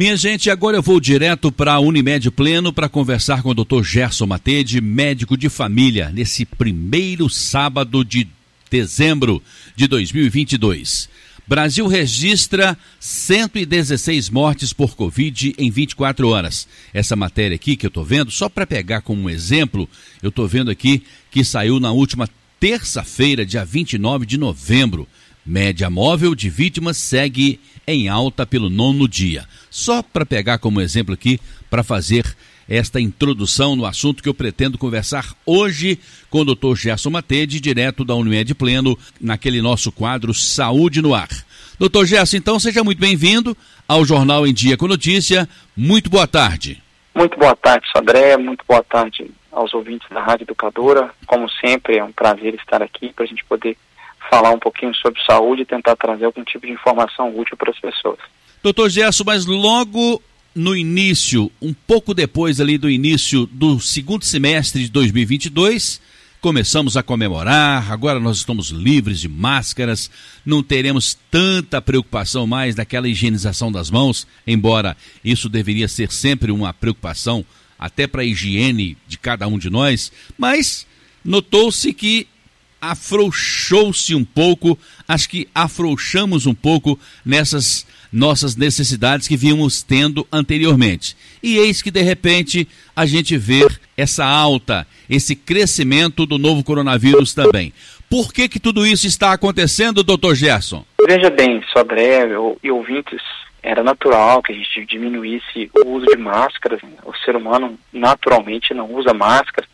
Minha gente, agora eu vou direto para a Unimed Pleno para conversar com o Dr. Gerson Matede, médico de família, nesse primeiro sábado de dezembro de 2022. Brasil registra 116 mortes por Covid em 24 horas. Essa matéria aqui que eu estou vendo, só para pegar como um exemplo, eu estou vendo aqui que saiu na última terça-feira, dia 29 de novembro. Média móvel de vítimas segue em alta pelo nono dia. Só para pegar como exemplo aqui, para fazer esta introdução no assunto que eu pretendo conversar hoje com o Dr. Gerson Matede, direto da Unimed Pleno, naquele nosso quadro Saúde no Ar. Doutor Gerson, então seja muito bem-vindo ao Jornal em Dia com Notícia. Muito boa tarde. Muito boa tarde, Sodré. Muito boa tarde aos ouvintes da Rádio Educadora. Como sempre, é um prazer estar aqui para a gente poder falar um pouquinho sobre saúde e tentar trazer algum tipo de informação útil para as pessoas. Doutor Gerson, mas logo no início, um pouco depois ali do início do segundo semestre de 2022, começamos a comemorar, agora nós estamos livres de máscaras, não teremos tanta preocupação mais daquela higienização das mãos, embora isso deveria ser sempre uma preocupação até para a higiene de cada um de nós, mas notou-se que afrouxou-se um pouco, acho que afrouxamos um pouco nessas nossas necessidades que vínhamos tendo anteriormente. E eis que de repente a gente vê essa alta, esse crescimento do novo coronavírus também. Por que que tudo isso está acontecendo, doutor Gerson? Veja bem, breve, e ouvintes, era natural que a gente diminuísse o uso de máscaras. O ser humano naturalmente não usa máscara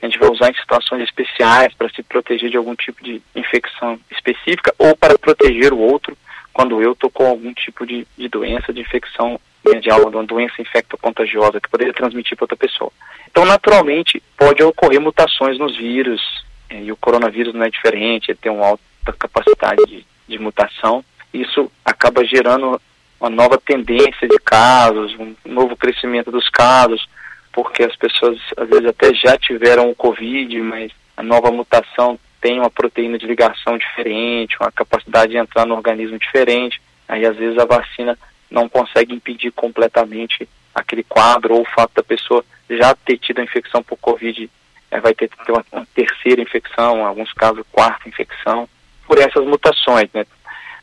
a gente vai usar em situações especiais para se proteger de algum tipo de infecção específica ou para proteger o outro quando eu estou com algum tipo de, de doença, de infecção medial, uma doença infecto-contagiosa que poderia transmitir para outra pessoa. Então, naturalmente, pode ocorrer mutações nos vírus, é, e o coronavírus não é diferente, ele tem uma alta capacidade de, de mutação. Isso acaba gerando uma nova tendência de casos, um novo crescimento dos casos, porque as pessoas às vezes até já tiveram o Covid, mas a nova mutação tem uma proteína de ligação diferente, uma capacidade de entrar no organismo diferente. Aí às vezes a vacina não consegue impedir completamente aquele quadro ou o fato da pessoa já ter tido a infecção por Covid, é, vai ter ter uma, uma, terceira infecção, em alguns casos quarta infecção, por essas mutações. Né?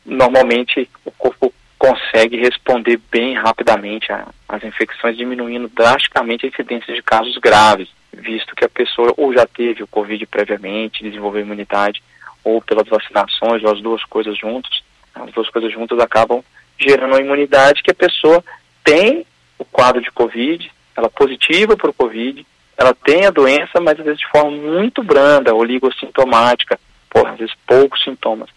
Normalmente o corpo consegue responder bem rapidamente às infecções, diminuindo drasticamente a incidência de casos graves, visto que a pessoa ou já teve o Covid previamente, desenvolveu imunidade, ou pelas vacinações, ou as duas coisas juntas, as duas coisas juntas acabam gerando uma imunidade que a pessoa tem o quadro de Covid, ela é positiva para o Covid, ela tem a doença, mas às vezes de forma muito branda, oligossintomática, por às vezes poucos sintomas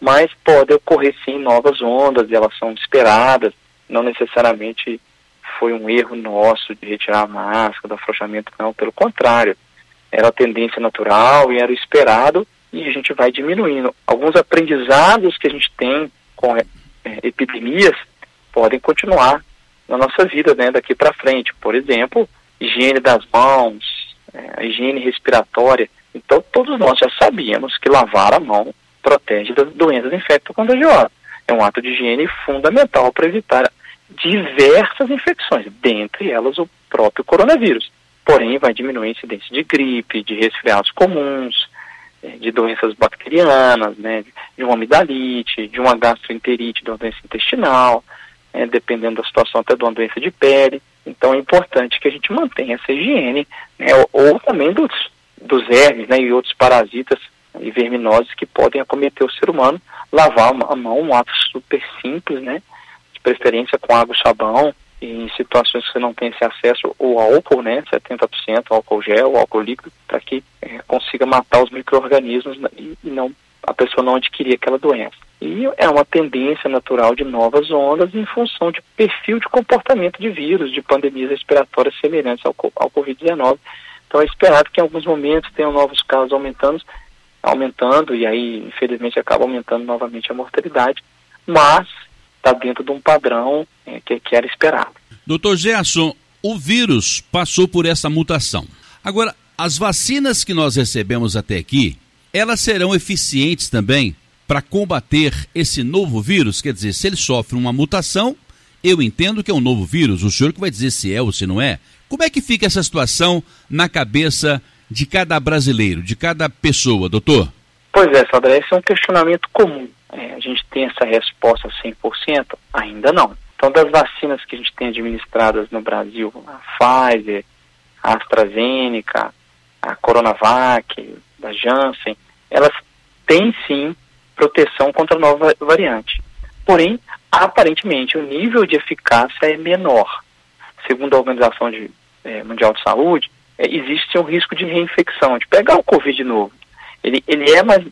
mas pode ocorrer sim novas ondas e elas são esperadas, não necessariamente foi um erro nosso de retirar a máscara, do afrouxamento, não, pelo contrário, era a tendência natural e era o esperado e a gente vai diminuindo. Alguns aprendizados que a gente tem com é, epidemias podem continuar na nossa vida né, daqui para frente. Por exemplo, higiene das mãos, é, higiene respiratória. Então, todos nós já sabíamos que lavar a mão protege das doenças infecto-contagiosas. É um ato de higiene fundamental para evitar diversas infecções, dentre elas o próprio coronavírus. Porém, vai diminuir a incidência de gripe, de resfriados comuns, é, de doenças bacterianas, né, de uma amidalite, de uma gastroenterite, de uma doença intestinal, é, dependendo da situação até de uma doença de pele. Então é importante que a gente mantenha essa higiene, né, ou, ou também dos, dos hermes né, e outros parasitas e verminoses que podem acometer o ser humano, lavar a mão, um ato super simples, né? De preferência com água e sabão, em situações que você não tem esse acesso, o álcool, né? 70% álcool gel, álcool líquido, para que é, consiga matar os micro-organismos e, e não a pessoa não adquirir aquela doença. E é uma tendência natural de novas ondas em função de perfil de comportamento de vírus, de pandemias respiratórias semelhantes ao, ao Covid-19. Então é esperado que em alguns momentos tenham novos casos aumentando, aumentando e aí, infelizmente, acaba aumentando novamente a mortalidade, mas está dentro de um padrão é, que, que era esperado. Doutor Gerson, o vírus passou por essa mutação. Agora, as vacinas que nós recebemos até aqui, elas serão eficientes também para combater esse novo vírus? Quer dizer, se ele sofre uma mutação, Eu entendo que é um novo vírus, o senhor que vai dizer se é ou se não é. Como é que fica essa situação na cabeça de cada brasileiro, de cada pessoa, doutor? Pois é, Sandra, esse é um questionamento comum. É, a gente tem essa resposta 100%? Ainda não. Então, das vacinas que a gente tem administradas no Brasil, a Pfizer, a AstraZeneca, a Coronavac, da Janssen, elas têm sim proteção contra a nova variante. Porém, aparentemente, o nível de eficácia é menor. Segundo a Organização de, é, Mundial de Saúde, é, existe um risco de reinfecção, de pegar o Covid de novo. Ele, ele é mais,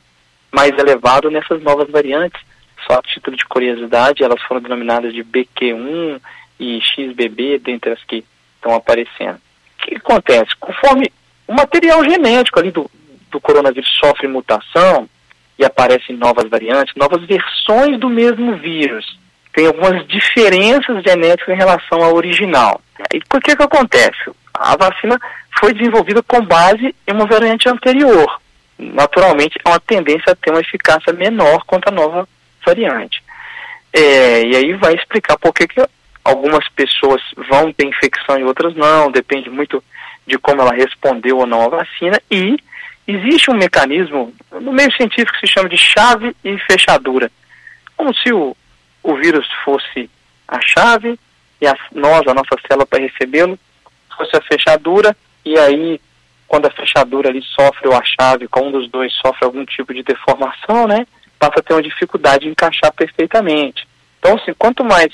mais elevado nessas novas variantes. Só a título de curiosidade, elas foram denominadas de BQ1 e XBB, dentre as que estão aparecendo. O que acontece? Conforme o material genético ali do, do coronavírus sofre mutação e aparecem novas variantes, novas versões do mesmo vírus. Tem algumas diferenças genéticas em relação ao original. E por que que acontece? A vacina foi desenvolvida com base em uma variante anterior. Naturalmente, há uma tendência a ter uma eficácia menor contra a nova variante. É, e aí vai explicar por que, que algumas pessoas vão ter infecção e outras não, depende muito de como ela respondeu ou não à vacina, e existe um mecanismo, no meio científico se chama de chave e fechadura. Como se o, o vírus fosse a chave e a, nós, a nossa célula para recebê-lo, fosse a fechadura, e aí quando a fechadura ali sofre ou a chave, com um dos dois sofre algum tipo de deformação, né, passa a ter uma dificuldade de encaixar perfeitamente. Então, assim, quanto mais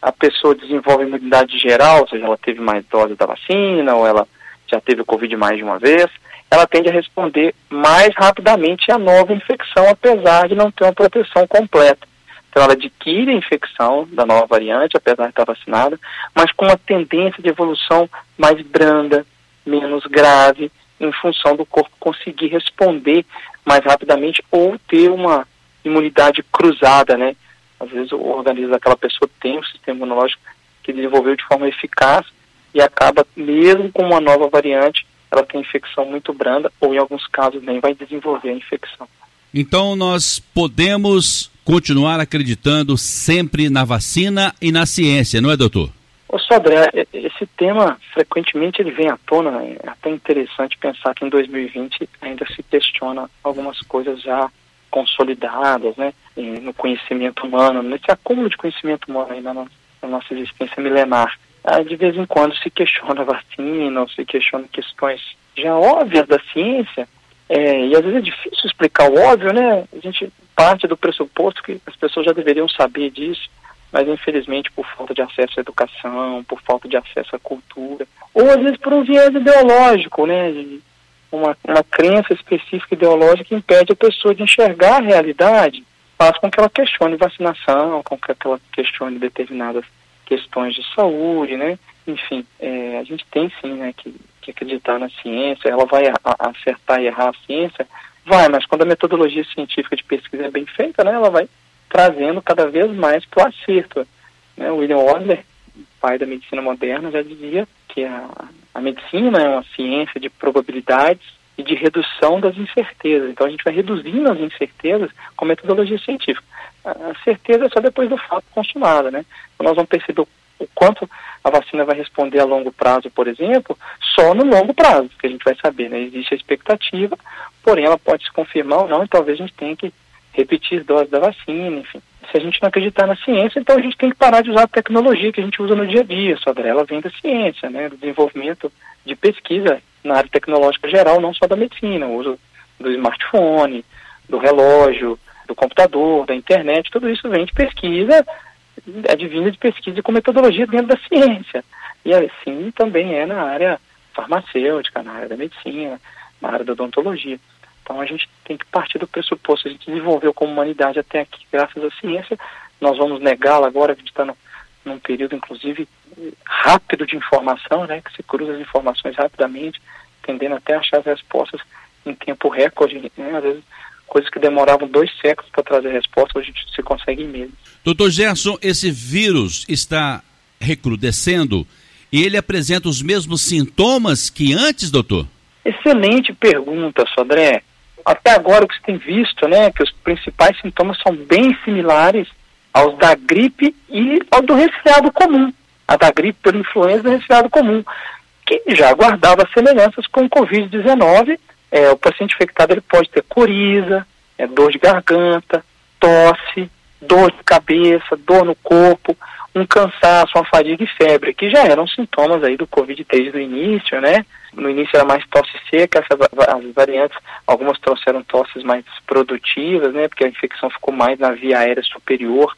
a pessoa desenvolve imunidade geral, ou seja, ela teve mais doses da vacina, ou ela já teve o Covid mais de uma vez, ela tende a responder mais rapidamente à nova infecção, apesar de não ter uma proteção completa. Então, ela adquire a infecção da nova variante, apesar de estar vacinada, mas com uma tendência de evolução mais branda, menos grave, em função do corpo conseguir responder mais rapidamente ou ter uma imunidade cruzada, né? Às vezes o organismo daquela pessoa tem um sistema imunológico que desenvolveu de forma eficaz e acaba, mesmo com uma nova variante, ela tem infecção muito branda ou em alguns casos nem vai desenvolver a infecção. Então nós podemos continuar acreditando sempre na vacina e na ciência, não é, doutor? Ô Sodré, esse tema frequentemente ele vem à tona, é até interessante pensar que em 2020 ainda se questiona algumas coisas já consolidadas, né, no conhecimento humano, nesse acúmulo de conhecimento humano aí na, na nossa existência milenar de vez em quando se questiona vacina, se questiona questões já óbvias da ciência, é, e às vezes é difícil explicar o óbvio, né? A gente parte do pressuposto que as pessoas já deveriam saber disso, mas infelizmente por falta de acesso à educação, por falta de acesso à cultura, ou às vezes por um viés ideológico, né? Uma, uma crença específica ideológica impede a pessoa de enxergar a realidade, faz com que ela questione vacinação, com que ela questione determinadas questões de saúde, né? Enfim, é, a gente tem sim né, que, que acreditar na ciência, ela vai a acertar e errar a ciência, vai, mas quando a metodologia científica de pesquisa é bem feita, né, ela vai trazendo cada vez mais para o acerto. Né? William Osler, pai da medicina moderna, já dizia que a, a medicina é uma ciência de probabilidades e de redução das incertezas. Então a gente vai reduzindo as incertezas com metodologia científica a certeza é só depois do fato consumado, né? Então, nós vamos perceber o quanto a vacina vai responder a longo prazo, por exemplo, só no longo prazo, que a gente vai saber, né? Existe a expectativa, porém ela pode se confirmar ou não, e talvez a gente tenha que repetir doses da vacina, enfim. Se a gente não acreditar na ciência, então a gente tem que parar de usar a tecnologia que a gente usa no dia a dia, só ela vem da ciência, né? Do desenvolvimento de pesquisa na área tecnológica geral, não só da medicina, o uso do smartphone, do relógio, do computador, da internet, tudo isso vem de pesquisa, advinda de pesquisa com metodologia dentro da ciência. E assim também é na área farmacêutica, na área da medicina, na área da odontologia. Então a gente tem que partir do pressuposto, a gente desenvolveu como humanidade até aqui, graças à ciência, nós vamos negá-la agora, a gente está num período, inclusive, rápido de informação, né, que se cruza as informações rapidamente, tendendo até a achar as respostas em tempo recorde, né, às vezes coisas que demoravam dois séculos para trazer resposta, hoje a gente se consegue em meses. Doutor Gerson, esse vírus está recrudescendo e ele apresenta os mesmos sintomas que antes, doutor? Excelente pergunta, Sodré. Até agora o que se tem visto, né, que os principais sintomas são bem similares aos da gripe e ao do resfriado comum. A da gripe pela influenza do resfriado comum, que já guardava semelhanças com o Covid-19. É, o paciente infectado ele pode ter coriza, é, dor de garganta, tosse, dor de cabeça, dor no corpo, um cansaço, uma fadiga e febre, que já eram sintomas aí do Covid desde o início, né? No início era mais tosse seca, as variantes, algumas trouxeram tosses mais produtivas, né? Porque a infecção ficou mais na via aérea superior,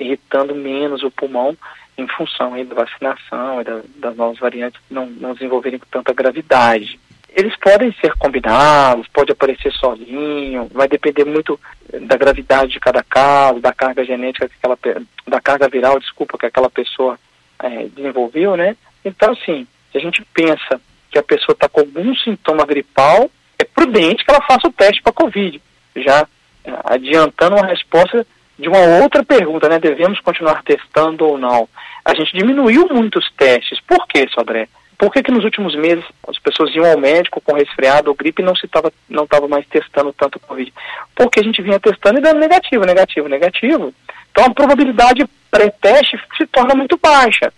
irritando menos o pulmão em função aí da vacinação e da, das novas variantes não, não desenvolverem com tanta gravidade. Eles podem ser combinados, pode aparecer sozinho, vai depender muito da gravidade de cada caso, da carga genética que aquela da carga viral, desculpa, que aquela pessoa é, desenvolveu, né? Então, assim, se a gente pensa que a pessoa está com algum sintoma gripal, é prudente que ela faça o teste para Covid. Já é, adiantando uma resposta de uma outra pergunta, né? Devemos continuar testando ou não? A gente diminuiu muito os testes. Por quê, Sodré? Por que, que nos últimos meses as pessoas iam ao médico com resfriado ou gripe e não se tava, não estava mais testando tanto Covid? Porque a gente vinha testando e dando negativo, negativo, negativo. Então a probabilidade pré-teste se torna muito baixa.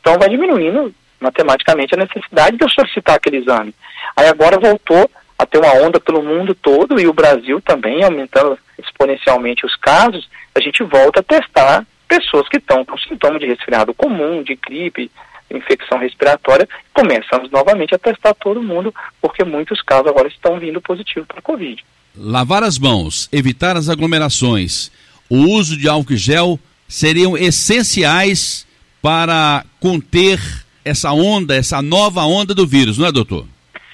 Então vai diminuindo matematicamente a necessidade de eu solicitar aquele exame. Aí agora voltou a ter uma onda pelo mundo todo e o Brasil também aumentando exponencialmente os casos, a gente volta a testar pessoas que estão com sintoma de resfriado comum, de gripe, infecção respiratória, começamos novamente a testar todo mundo, porque muitos casos agora estão vindo positivos para a Covid. Lavar as mãos, evitar as aglomerações, o uso de álcool gel seriam essenciais para conter essa onda, essa nova onda do vírus, não é, doutor?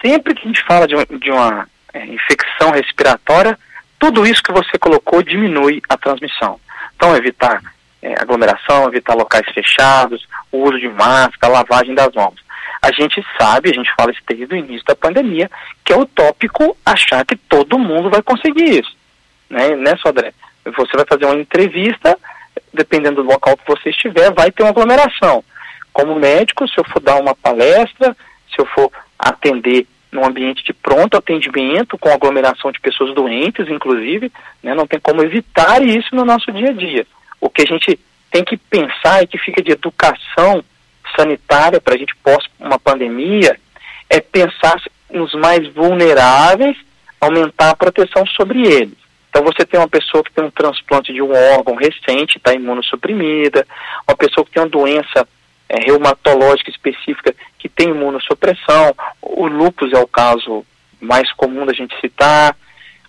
Sempre que a gente fala de, de uma é, infecção respiratória, tudo isso que você colocou diminui a transmissão. Então, evitar é, aglomeração, evitar locais fechados, o uso de máscara, lavagem das mãos. A gente sabe, a gente fala isso desde o início da pandemia, que é utópico achar que todo mundo vai conseguir isso. Né, né Sodré? Você vai fazer uma entrevista, dependendo do local que você estiver, vai ter uma aglomeração. Como médico, se eu for dar uma palestra, se eu for atender num ambiente de pronto atendimento, com aglomeração de pessoas doentes, inclusive, né, não tem como evitar isso no nosso dia a dia. O que a gente tem que pensar e que fica de educação sanitária para a gente pós uma pandemia é pensar nos mais vulneráveis, aumentar a proteção sobre eles. Então você tem uma pessoa que tem um transplante de um órgão recente, está imunossuprimida, uma pessoa que tem uma doença é, reumatológica específica que tem imunossupressão, o lúpus é o caso mais comum da gente citar,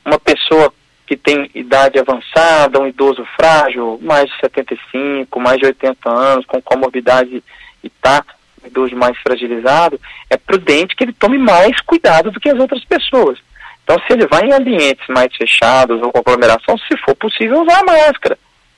uma pessoa que tem idade avançada, um idoso frágil, mais de 75, mais de 80 anos, com comorbidade e tá, um idoso mais fragilizado, é prudente que ele tome mais cuidado do que as outras pessoas. Então, se ele vai em ambientes mais fechados ou com aglomeração, se for possível, usar a máscara.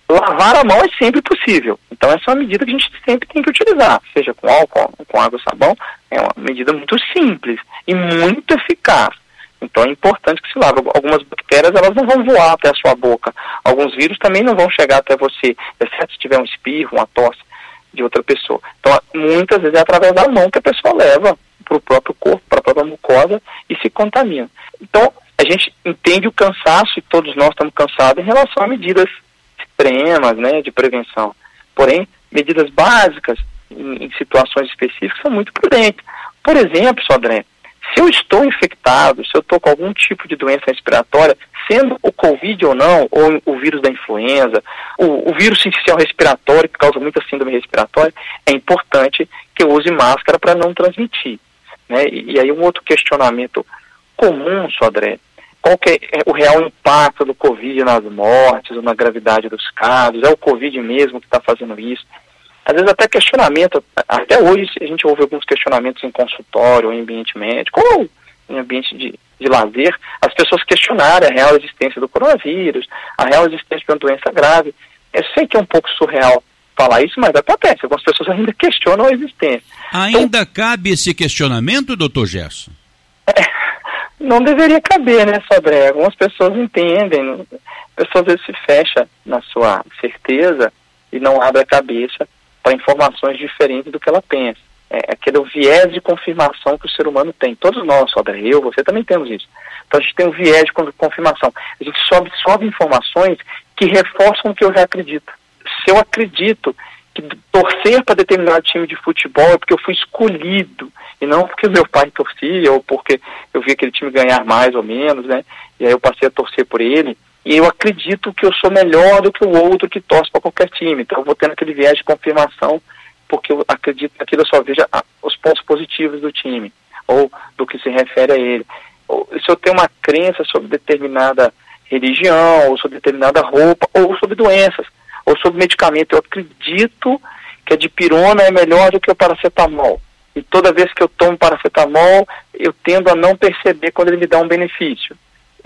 Lavar a mão é sempre possível. Então, essa é uma medida que a gente sempre tem que utilizar, seja com álcool, com água ou sabão. É uma medida muito simples e muito eficaz. Então é importante que se lave. Algumas bactérias elas não vão voar até a sua boca. Alguns vírus também não vão chegar até você, exceto se tiver um espirro, uma tosse de outra pessoa. Então muitas vezes é através da mão que a pessoa leva para o próprio corpo, para a própria mucosa e se contamina. Então a gente entende o cansaço e todos nós estamos cansados em relação a medidas extremas, né, de prevenção. Porém, medidas básicas em, em situações específicas são muito prudentes. Por exemplo, Sodré, se eu estou infectado, se eu estou com algum tipo de doença respiratória, sendo o Covid ou não, ou o vírus da influenza, o, o vírus inicial respiratório, que causa muita síndrome respiratória, é importante que eu use máscara para não transmitir. Né? E, e, aí um outro questionamento comum, Sodré, qual que é o real impacto do Covid nas mortes ou na gravidade dos casos? É o Covid mesmo que está fazendo isso? Às vezes até questionamento, até hoje a gente ouve alguns questionamentos em consultório, em ambiente médico, ou em ambiente de, de lazer, as pessoas questionarem a real existência do coronavírus, a real existência de uma doença grave. Eu sei que é um pouco surreal falar isso, mas acontece, algumas pessoas ainda questionam a existência. Ainda então, cabe esse questionamento, doutor Gerson? É, não deveria caber, né, Sobré? Algumas pessoas entendem, a pessoa às vezes se fecha na sua certeza e não abre a cabeça para informações diferentes do que ela pensa. É aquele viés de confirmação que o ser humano tem. Todos nós, Sodra, eu, você também temos isso. Então a gente tem um viés de confirmação. A gente só absorve informações que reforçam o que eu já acredito. se eu acredito que torcer para determinado time de futebol é porque eu fui escolhido e não porque meu pai torcia ou porque eu vi aquele time ganhar mais ou menos, né? E aí eu passei a torcer por ele. E eu acredito que eu sou melhor do que o outro que torce para qualquer time. Então eu vou tendo aquele viés de confirmação porque eu acredito que aquilo eu só veja os pontos positivos do time ou do que se refere a ele. Ou, se eu tenho uma crença sobre determinada religião, ou sobre determinada roupa, ou sobre doenças ou sobre medicamento. Eu acredito que a dipirona é melhor do que o paracetamol. E toda vez que eu tomo paracetamol, eu tendo a não perceber quando ele me dá um benefício.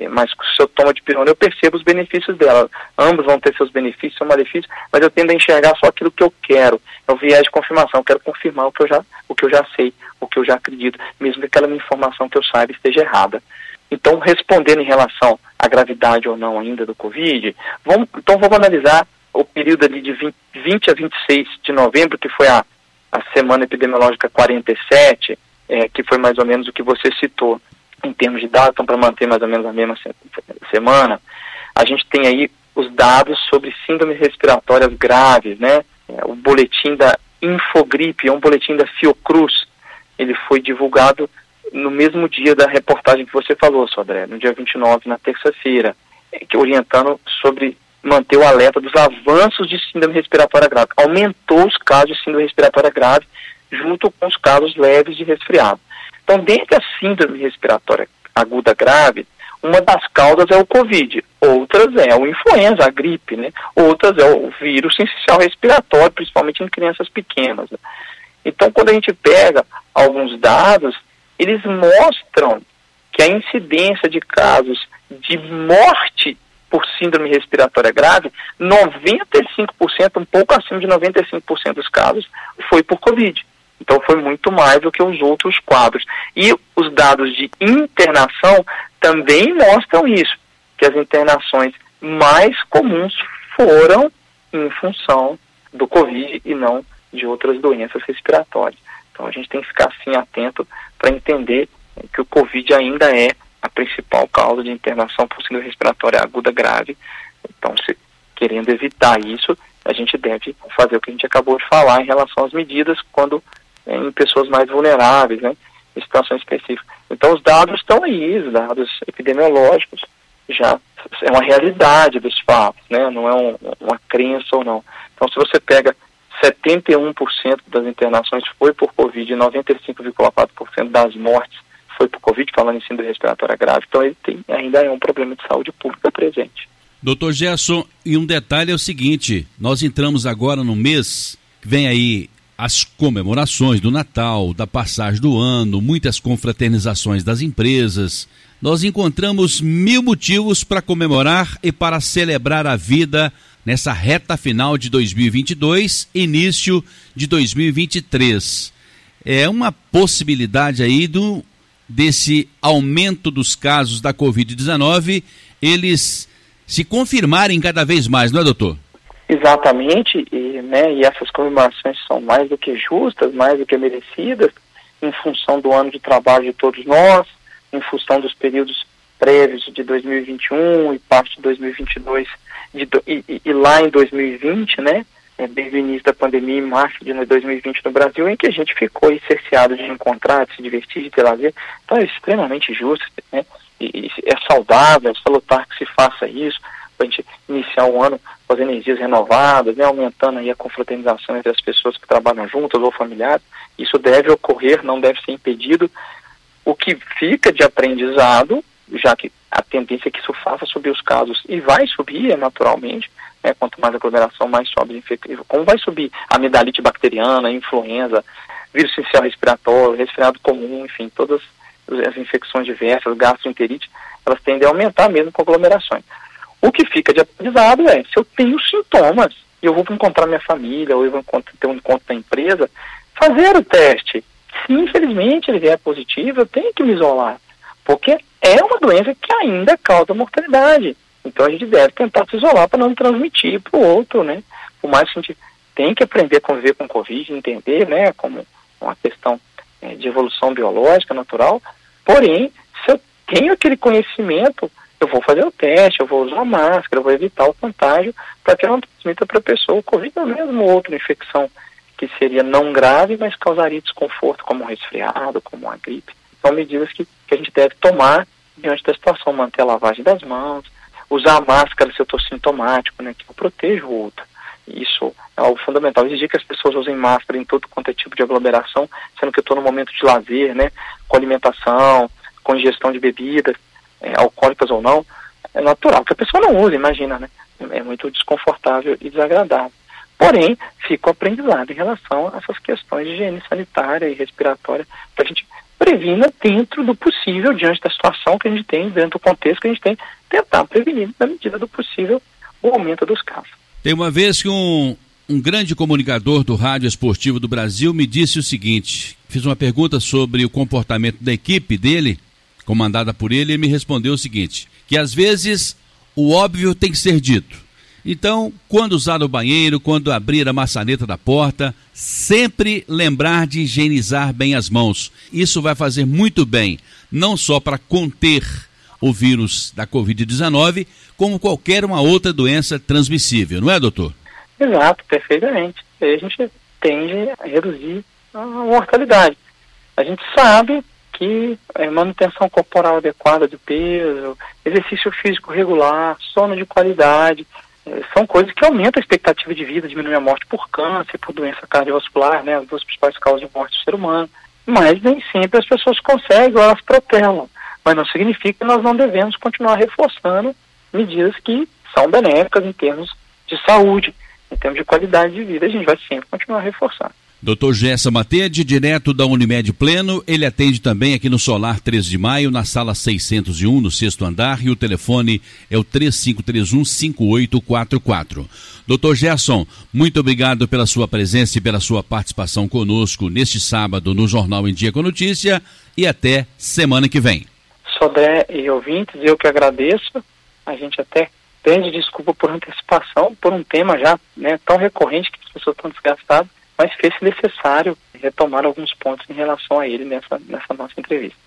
Mas se eu tomo a dipirona, eu percebo os benefícios dela. Ambos vão ter seus benefícios, seus malefícios, mas eu tendo a enxergar só aquilo que eu quero. É o viés de confirmação. Eu quero confirmar o que eu já, o que eu já sei, o que eu já acredito, mesmo que aquela informação que eu saiba esteja errada. Então, respondendo em relação à gravidade ou não ainda do Covid, vamos, então vamos analisar o período ali de 20, 20 a 26 de novembro, que foi a, a semana epidemiológica 47, é, que foi mais ou menos o que você citou em termos de dados, então para manter mais ou menos a mesma semana, a gente tem aí os dados sobre síndromes respiratórias graves, né? É, o boletim da Infogripe, é um boletim da Fiocruz, ele foi divulgado no mesmo dia da reportagem que você falou, Sodré, no dia 29, na terça-feira, é, orientando sobre manter o alerta dos avanços de síndrome respiratória grave. Aumentou os casos de síndrome respiratória grave junto com os casos leves de resfriado. Então, dentre a síndrome respiratória aguda grave, uma das causas é o Covid, outras é o influenza, a gripe, né? Outras é o vírus sensicial respiratório, principalmente em crianças pequenas. Então, quando a gente pega alguns dados, eles mostram que a incidência de casos de morte por síndrome respiratória grave, 95%, um pouco acima de 95% dos casos, foi por Covid. Então foi muito mais do que os outros quadros. E os dados de internação também mostram isso, que as internações mais comuns foram em função do Covid e não de outras doenças respiratórias. Então a gente tem que ficar assim atento para entender que o Covid ainda é a principal causa de internação por síndrome respiratória aguda grave. Então, se querendo evitar isso, a gente deve fazer o que a gente acabou de falar em relação às medidas quando em pessoas mais vulneráveis, né, em situações específicas. Então, os dados estão aí, os dados epidemiológicos já é uma realidade dos fatos, né, não é um, uma crença ou não. Então, se você pega 71% das internações foi por Covid e 95,4% das mortes foi por Covid, falando em síndrome respiratória grave. Então ele tem, ainda é um problema de saúde pública presente. Doutor Gerson, e um detalhe é o seguinte: nós entramos agora no mês que vem aí as comemorações do Natal, da passagem do ano, muitas confraternizações das empresas. Nós encontramos mil motivos para comemorar e para celebrar a vida nessa reta final de 2022, início de 2023. É uma possibilidade aí do desse aumento dos casos da Covid-19, eles se confirmarem cada vez mais, não é, doutor? Exatamente, e, né, e essas comemorações são mais do que justas, mais do que merecidas, em função do ano de trabalho de todos nós, em função dos períodos prévios de 2021 e parte de 2022 de, e, e, lá em 2020, né, é, desde o início da pandemia, em março de 2020 no Brasil, em que a gente ficou cerceado de encontrar, de se divertir, de ter lazer. Então é extremamente justo, né? E, e é saudável, é salutar que se faça isso, para a gente iniciar o ano com as energias renovadas, né? aumentando aí a confraternização entre as pessoas que trabalham juntas ou familiares. Isso deve ocorrer, não deve ser impedido. O que fica de aprendizado, já que a tendência é que isso faça subir os casos, e vai subir, é naturalmente, né, quanto mais aglomeração, mais sobe. Como vai subir a amidalite bacteriana, influenza, vírus essencial respiratório, resfriado comum, enfim, todas as infecções diversas, gastroenterite, elas tendem a aumentar mesmo com aglomerações. O que fica de aprendizado é, se eu tenho sintomas, eu vou encontrar minha família, ou eu vou ter um encontro da empresa, fazer o teste. Se infelizmente ele vier positivo, eu tenho que me isolar, porque é uma doença que ainda causa mortalidade. Então a gente deve tentar se isolar para não transmitir para o outro, né? Por mais que a gente tem que aprender a conviver com o Covid, entender, né, como uma questão é, de evolução biológica natural. Porém, se eu tenho aquele conhecimento, eu vou fazer o teste, eu vou usar máscara, eu vou evitar o contágio para que eu não transmita para a pessoa o Covid ou mesmo outra infecção que seria não grave, mas causaria desconforto, como um resfriado, como uma gripe. São medidas que, que a gente deve tomar diante da situação, manter a lavagem das mãos, usar máscara se eu estou sintomático, né, que eu protejo o outro. Isso é algo fundamental. Exigir que as pessoas usem máscara em todo quanto é tipo de aglomeração, sendo que eu estou no momento de lazer, né, com alimentação, com ingestão de bebidas, é, alcoólicas ou não, é natural que a pessoa não use, imagina, né? É muito desconfortável e desagradável. Porém, fica o aprendizado em relação a essas questões de higiene sanitária e respiratória, para a gente previna dentro do possível, diante da situação que a gente tem, dentro do contexto que a gente tem, tentar prevenir, na medida do possível, o aumento dos casos. Tem uma vez que um, um grande comunicador do Rádio Esportivo do Brasil me disse o seguinte: fiz uma pergunta sobre o comportamento da equipe dele, comandada por ele, ele me respondeu o seguinte: que às vezes o óbvio tem que ser dito. Então, quando usar o banheiro, quando abrir a maçaneta da porta, sempre lembrar de higienizar bem as mãos. Isso vai fazer muito bem, não só para conter o vírus da Covid-19, como qualquer uma outra doença transmissível, não é, doutor? Exato, perfeitamente. A gente tende a reduzir a mortalidade. A gente sabe que é, manutenção corporal adequada de peso, exercício físico regular, sono de qualidade, é, são coisas que aumentam a expectativa de vida, diminuem a morte por câncer, por doença cardiovascular, né, as duas principais causas de morte do ser humano. Mas nem sempre as pessoas conseguem ou elas protelam. Mas não significa que nós não devemos continuar reforçando medidas que são benéficas em termos de saúde, em termos de qualidade de vida. A gente vai sempre continuar reforçando. Dr. Gessa Matede, direto da Unimed Pleno, ele atende também aqui no Solar 13 de Maio, na sala 601, no sexto andar, e o telefone é o 3531-5844. Dr. Gerson, muito obrigado pela sua presença e pela sua participação conosco neste sábado no Jornal em Dia com Notícia e até semana que vem. Sodré e ouvintes, eu que agradeço. A gente até pede desculpa por antecipação, por um tema já né, tão recorrente que as pessoas estão desgastadas mas fez necessário retomar alguns pontos em relação a ele nessa, nessa nossa entrevista.